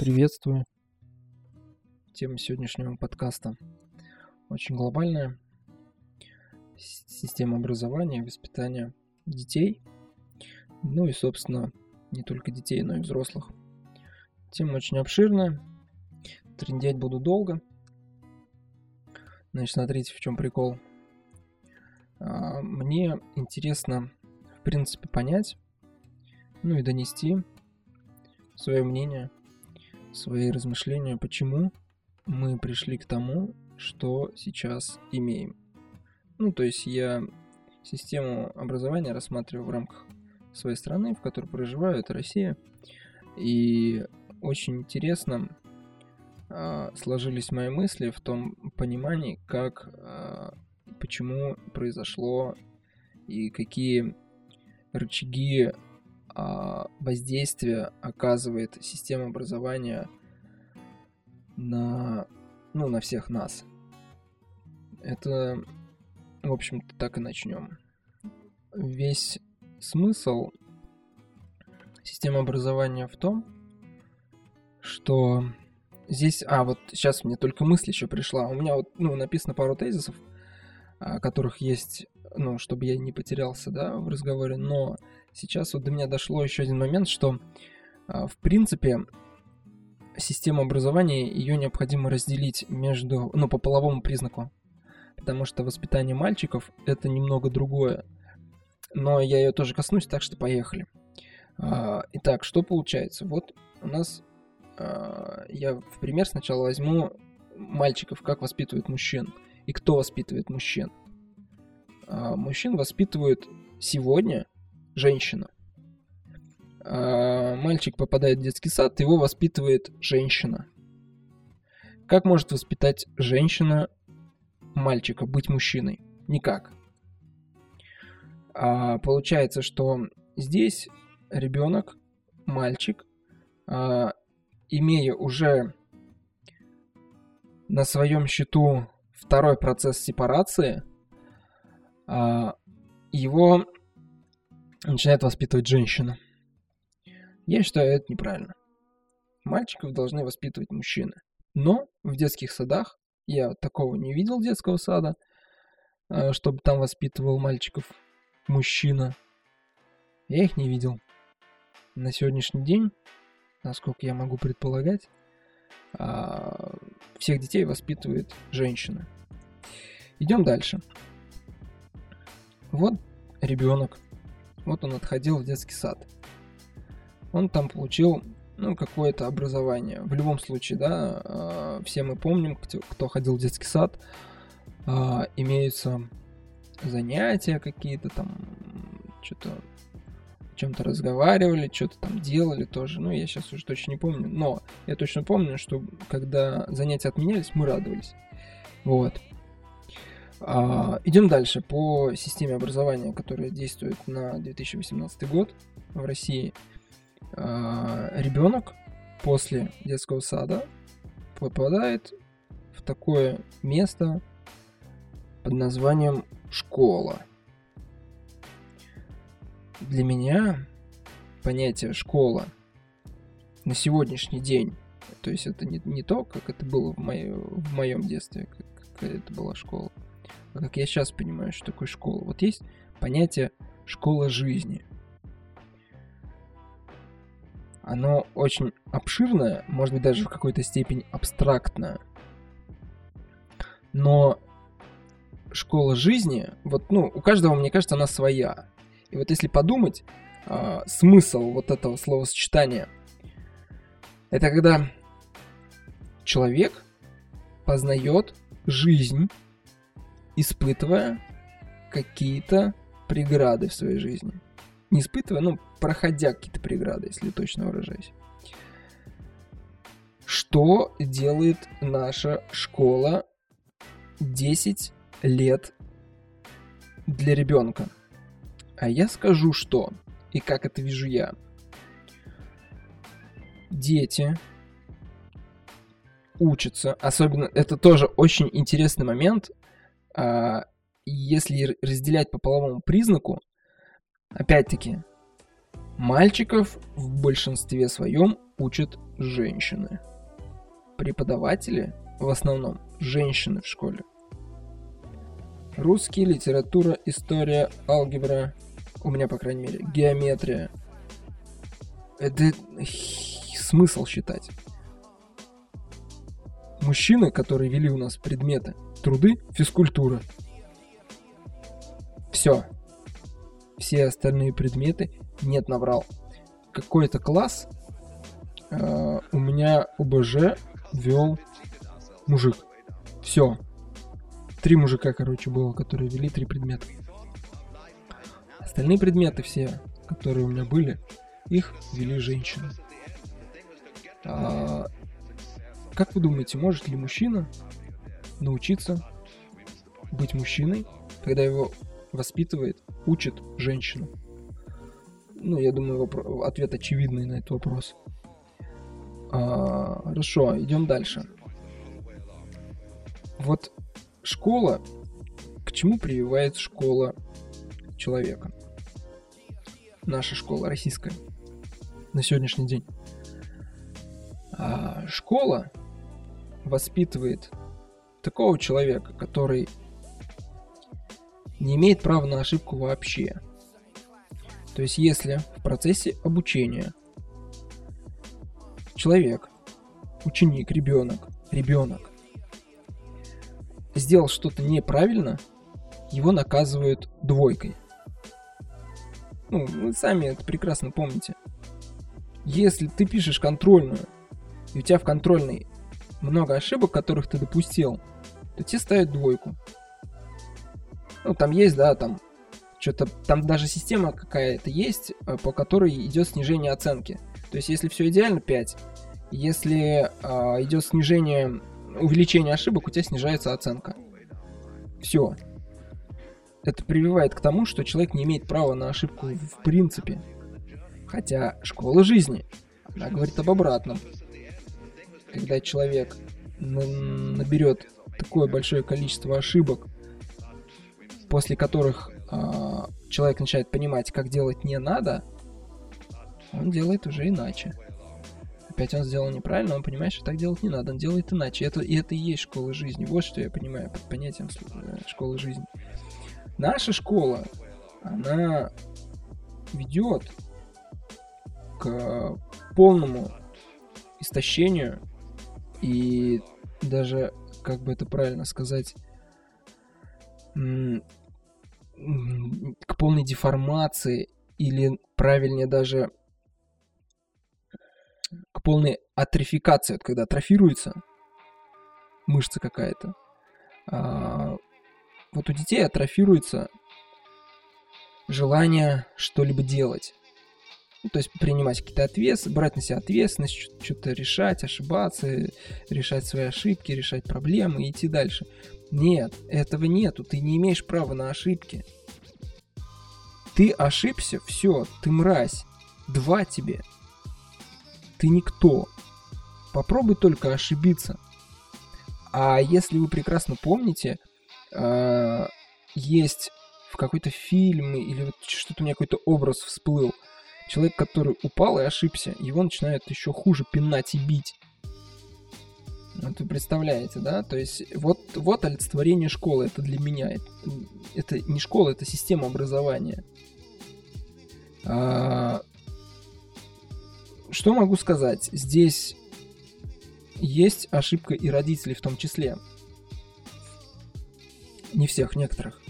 Приветствую. Тема сегодняшнего подкаста очень глобальная. Система образования, воспитания детей. Ну и, собственно, не только детей, но и взрослых. Тема очень обширная. Трендеть буду долго. Значит, смотрите, в чем прикол. А, мне интересно, в принципе, понять, ну и донести свое мнение, свои размышления, почему мы пришли к тому, что сейчас имеем. Ну, то есть я систему образования рассматриваю в рамках своей страны, в которой проживаю, это Россия. И очень интересно э, сложились мои мысли в том понимании, как, э, почему произошло и какие рычаги э, воздействия оказывает система образования на, ну, на всех нас. Это, в общем-то, так и начнем. Весь смысл системы образования в том, что здесь... А, вот сейчас мне только мысль еще пришла. У меня вот, ну, написано пару тезисов, которых есть, ну, чтобы я не потерялся, да, в разговоре, но сейчас вот до меня дошло еще один момент, что, а, в принципе, систему образования, ее необходимо разделить между, ну, по половому признаку. Потому что воспитание мальчиков это немного другое. Но я ее тоже коснусь, так что поехали. А, итак, что получается? Вот у нас а, я в пример сначала возьму мальчиков, как воспитывают мужчин и кто воспитывает мужчин. Мужчин воспитывают сегодня женщина. А, мальчик попадает в детский сад, его воспитывает женщина. Как может воспитать женщина мальчика быть мужчиной? Никак. А, получается, что здесь ребенок, мальчик, а, имея уже на своем счету второй процесс сепарации, а, его начинает воспитывать женщина. Я считаю, это неправильно. Мальчиков должны воспитывать мужчины. Но в детских садах, я такого не видел детского сада, э, чтобы там воспитывал мальчиков мужчина. Я их не видел. На сегодняшний день, насколько я могу предполагать, а, всех детей воспитывает женщина. Идем дальше. Вот ребенок. Вот он отходил в детский сад он там получил ну, какое-то образование. В любом случае, да, а, все мы помним, кто ходил в детский сад, а, имеются занятия какие-то там, что-то чем-то разговаривали, что-то там делали тоже. Ну, я сейчас уже точно не помню. Но я точно помню, что когда занятия отменялись, мы радовались. Вот. А, идем дальше по системе образования, которая действует на 2018 год в России. А, ребенок после детского сада попадает в такое место под названием школа. Для меня понятие школа на сегодняшний день, то есть это не, не то, как это было в, моё, в моем детстве, как, как это была школа, как я сейчас понимаю, что такое школа. Вот есть понятие школа жизни – оно очень обширное, может быть, даже в какой-то степени абстрактное. Но школа жизни, вот, ну, у каждого, мне кажется, она своя. И вот если подумать, э, смысл вот этого словосочетания, это когда человек познает жизнь, испытывая какие-то преграды в своей жизни не испытывая, ну, проходя какие-то преграды, если точно выражаюсь. Что делает наша школа 10 лет для ребенка? А я скажу, что и как это вижу я. Дети учатся, особенно это тоже очень интересный момент, если разделять по половому признаку, Опять-таки, мальчиков в большинстве своем учат женщины. Преподаватели в основном женщины в школе. Русский, литература, история, алгебра, у меня, по крайней мере, геометрия. Это смысл считать. Мужчины, которые вели у нас предметы, труды, физкультура. Все. Все остальные предметы нет, наврал. Какой-то класс э, у меня ОБЖ вел мужик. Все. Три мужика, короче, было, которые вели три предмета. Остальные предметы все, которые у меня были, их вели женщины. А, как вы думаете, может ли мужчина научиться быть мужчиной, когда его воспитывает, учит женщина? Ну, я думаю, вопро- ответ очевидный на этот вопрос. А, хорошо, идем дальше. Вот школа, к чему прививает школа человека? Наша школа российская на сегодняшний день. А школа воспитывает такого человека, который не имеет права на ошибку вообще. То есть если в процессе обучения человек, ученик, ребенок, ребенок сделал что-то неправильно, его наказывают двойкой. Ну, вы сами это прекрасно помните. Если ты пишешь контрольную, и у тебя в контрольной много ошибок, которых ты допустил, то тебе ставят двойку. Ну, там есть, да, там что-то, там даже система какая-то есть, э, по которой идет снижение оценки. То есть, если все идеально, 5. Если э, идет снижение, увеличение ошибок, у тебя снижается оценка. Все. Это прививает к тому, что человек не имеет права на ошибку в принципе. Хотя школа жизни, она говорит об обратном. Когда человек наберет такое большое количество ошибок, после которых э, человек начинает понимать, как делать не надо, он делает уже иначе. Опять он сделал неправильно, он понимает, что так делать не надо, он делает иначе. Это, и это и есть школа жизни. Вот что я понимаю под понятием э, школы жизни. Наша школа, она ведет к полному истощению и даже, как бы это правильно сказать, к полной деформации или правильнее даже к полной атрофикации, вот когда атрофируется мышца какая-то. А, вот у детей атрофируется желание что-либо делать. То есть принимать какие-то ответственности, брать на себя ответственность, что-то решать, ошибаться, решать свои ошибки, решать проблемы и идти дальше. Нет, этого нету, ты не имеешь права на ошибки. Ты ошибся, все, ты мразь. Два тебе. Ты никто. Попробуй только ошибиться. А если вы прекрасно помните, э, есть в какой-то фильм или вот что-то у меня какой-то образ всплыл – Человек, который упал и ошибся, его начинают еще хуже пинать и бить. Вот вы представляете, да? То есть вот, вот олицетворение школы, это для меня. Это, это не школа, это система образования. А, что могу сказать? Здесь есть ошибка и родителей в том числе. Не всех, некоторых.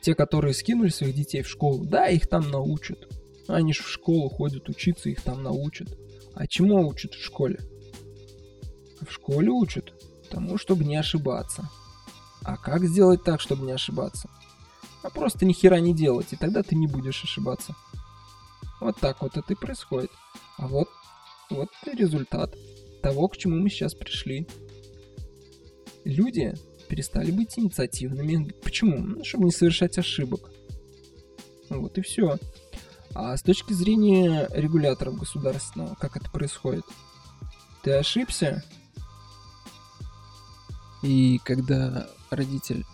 Те, которые скинули своих детей в школу, да, их там научат. Они же в школу ходят учиться, их там научат. А чему учат в школе? В школе учат тому, чтобы не ошибаться. А как сделать так, чтобы не ошибаться? А просто ни хера не делать, и тогда ты не будешь ошибаться. Вот так вот это и происходит. А вот, вот результат того, к чему мы сейчас пришли. Люди перестали быть инициативными. Почему? Ну, чтобы не совершать ошибок. Вот и все. А с точки зрения регуляторов государственного, как это происходит? Ты ошибся? И когда родитель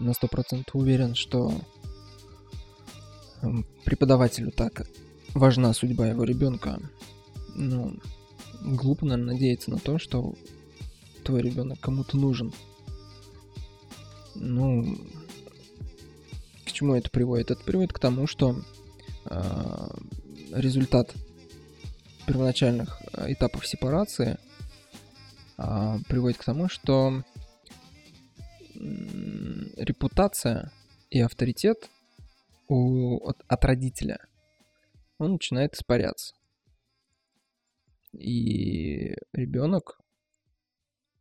на сто процентов уверен, что эм, преподавателю так важна судьба его ребенка, ну, глупо, наверное, надеяться на то, что твой ребенок кому-то нужен. Ну, к чему это приводит? Это приводит к тому, что результат первоначальных этапов сепарации э, приводит к тому, что э, репутация и авторитет у, от, от родителя, он начинает испаряться. И ребенок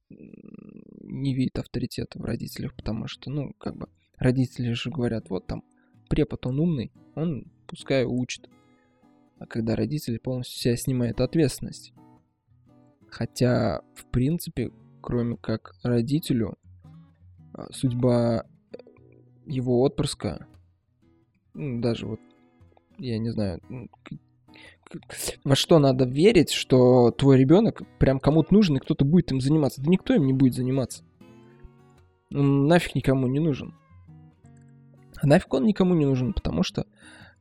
не видит авторитета в родителях, потому что, ну, как бы, родители же говорят, вот там, препод, он умный, он пускай учит. А когда родители полностью себя снимают ответственность. Хотя, в принципе, кроме как родителю, а, судьба его отпрыска, ну, даже вот, я не знаю, во что надо верить, что твой ребенок прям кому-то нужен, и кто-то будет им заниматься. Да никто им не будет заниматься. Он нафиг никому не нужен. А нафиг он никому не нужен, потому что...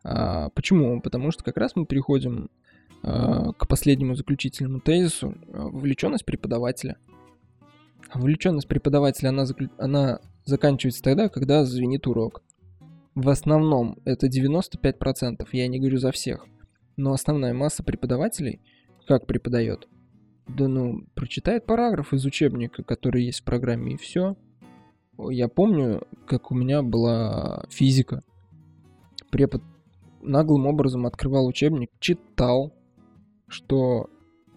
А, почему? Потому что как раз мы переходим а, к последнему заключительному тезису. А, вовлеченность преподавателя. Вовлеченность преподавателя, она, заклю... она заканчивается тогда, когда звенит урок. В основном это 95%, я не говорю за всех. Но основная масса преподавателей как преподает? Да ну, прочитает параграф из учебника, который есть в программе, и все. Я помню, как у меня была физика. Препод наглым образом открывал учебник, читал, что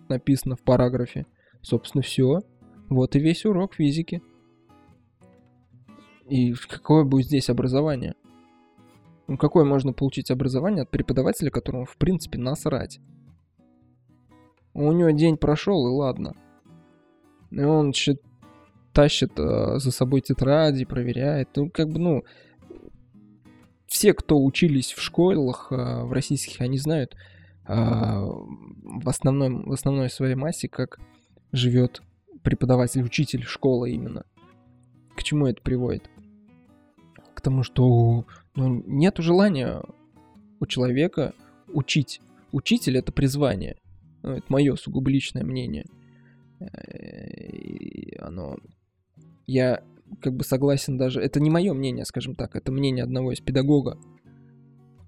написано в параграфе. Собственно, все. Вот и весь урок физики. И какое будет здесь образование? Ну, какое можно получить образование от преподавателя, которому в принципе насрать? У него день прошел, и ладно. И он тащит э, за собой тетради, проверяет. Ну, как бы, ну, все, кто учились в школах э, в российских, они знают э, в, основном, в основной своей массе, как живет преподаватель, учитель школы именно. К чему это приводит? К тому, что ну, нет желания у человека учить. Учитель — это призвание. Ну, это мое сугубо личное мнение. И оно... Я как бы согласен даже... Это не мое мнение, скажем так. Это мнение одного из педагога.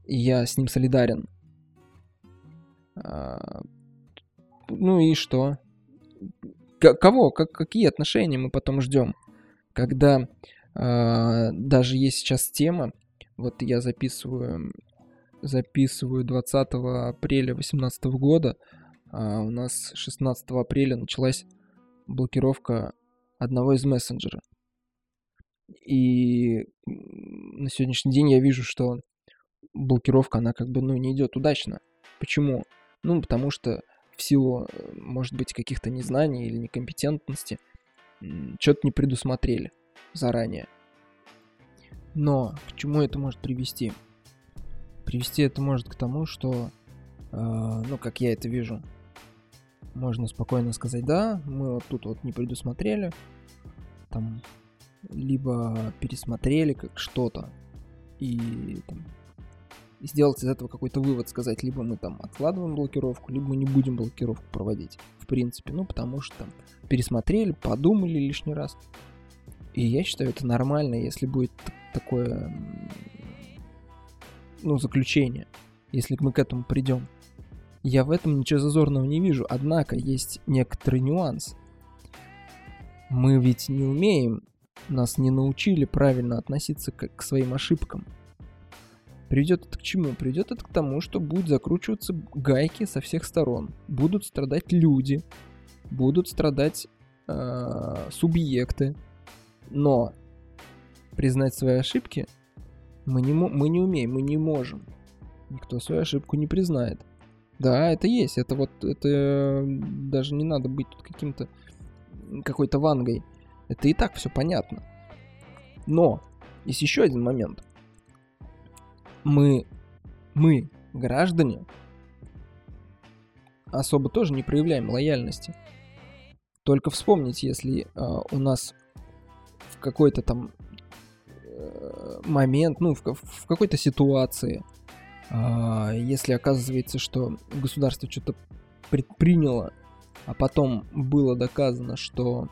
И я с ним солидарен. А... Ну и что? К- кого? Как, какие отношения мы потом ждем? Когда а, даже есть сейчас тема, вот я записываю, записываю 20 апреля 2018 года. А у нас 16 апреля началась блокировка одного из мессенджера. И на сегодняшний день я вижу, что блокировка, она как бы, ну, не идет удачно. Почему? Ну, потому что в силу, может быть, каких-то незнаний или некомпетентности что-то не предусмотрели заранее. Но к чему это может привести? Привести это может к тому, что, э, ну, как я это вижу, можно спокойно сказать, да, мы вот тут вот не предусмотрели, там, либо пересмотрели как что-то, и там, сделать из этого какой-то вывод, сказать, либо мы там откладываем блокировку, либо мы не будем блокировку проводить, в принципе, ну, потому что там пересмотрели, подумали лишний раз. И я считаю, это нормально, если будет такое, ну, заключение, если мы к этому придем. Я в этом ничего зазорного не вижу, однако есть некоторый нюанс. Мы ведь не умеем, нас не научили правильно относиться к, к своим ошибкам. Приведет это к чему? Приведет это к тому, что будут закручиваться гайки со всех сторон. Будут страдать люди, будут страдать э, субъекты. Но признать свои ошибки мы не, мы не умеем, мы не можем. Никто свою ошибку не признает. Да, это есть. Это вот, это даже не надо быть тут каким-то какой-то вангой. Это и так все понятно. Но есть еще один момент. Мы, мы, граждане, особо тоже не проявляем лояльности. Только вспомните, если э, у нас в какой-то там Э, момент, ну, в, в какой-то ситуации, э, если оказывается, что государство что-то предприняло а потом было доказано, что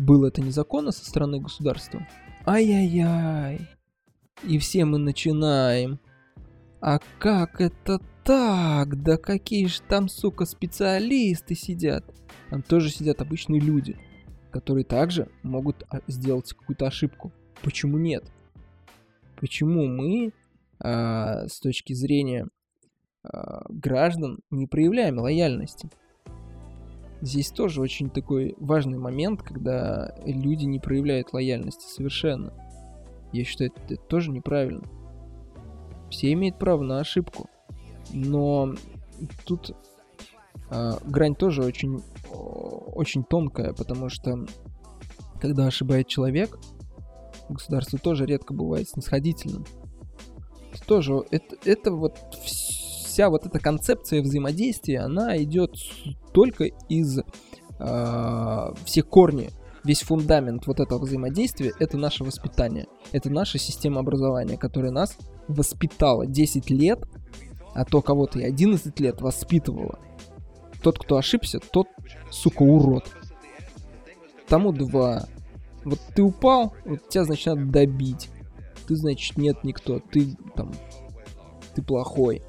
было это незаконно со стороны государства, ай-яй-яй, и все мы начинаем. А как это так? Да какие же там, сука, специалисты сидят? Там тоже сидят обычные люди, которые также могут а, сделать какую-то ошибку. Почему нет? Почему мы а, с точки зрения а, граждан не проявляем лояльности? Здесь тоже очень такой важный момент, когда люди не проявляют лояльности совершенно. Я считаю, это, тоже неправильно. Все имеют право на ошибку. Но тут э, грань тоже очень, очень тонкая, потому что когда ошибает человек, государство тоже редко бывает снисходительным. Это тоже, это, это вот вся вот эта концепция взаимодействия, она идет только из э, всех корней весь фундамент вот этого взаимодействия — это наше воспитание. Это наша система образования, которая нас воспитала 10 лет, а то кого-то и 11 лет воспитывала. Тот, кто ошибся, тот, сука, урод. Тому два. Вот ты упал, вот тебя, значит, надо добить. Ты, значит, нет никто. Ты там... Ты плохой.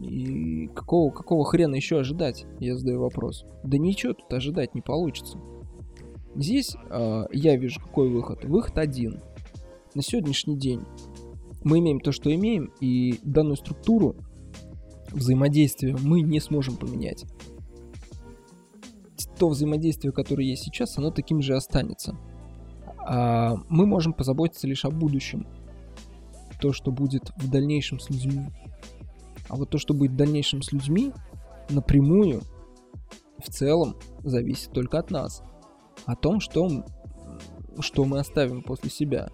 И какого, какого хрена еще ожидать? Я задаю вопрос. Да ничего тут ожидать не получится. Здесь э, я вижу какой выход. Выход один. На сегодняшний день мы имеем то, что имеем, и данную структуру взаимодействия мы не сможем поменять. То взаимодействие, которое есть сейчас, оно таким же останется. А мы можем позаботиться лишь о будущем. То, что будет в дальнейшем с людьми. А вот то, что будет в дальнейшем с людьми, напрямую, в целом, зависит только от нас. О том, что, что мы оставим после себя.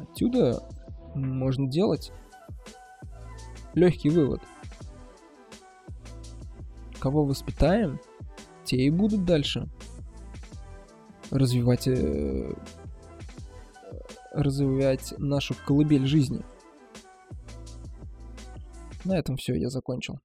Отсюда можно делать легкий вывод. Кого воспитаем, те и будут дальше развивать, э, развивать нашу колыбель жизни. На этом все, я закончил.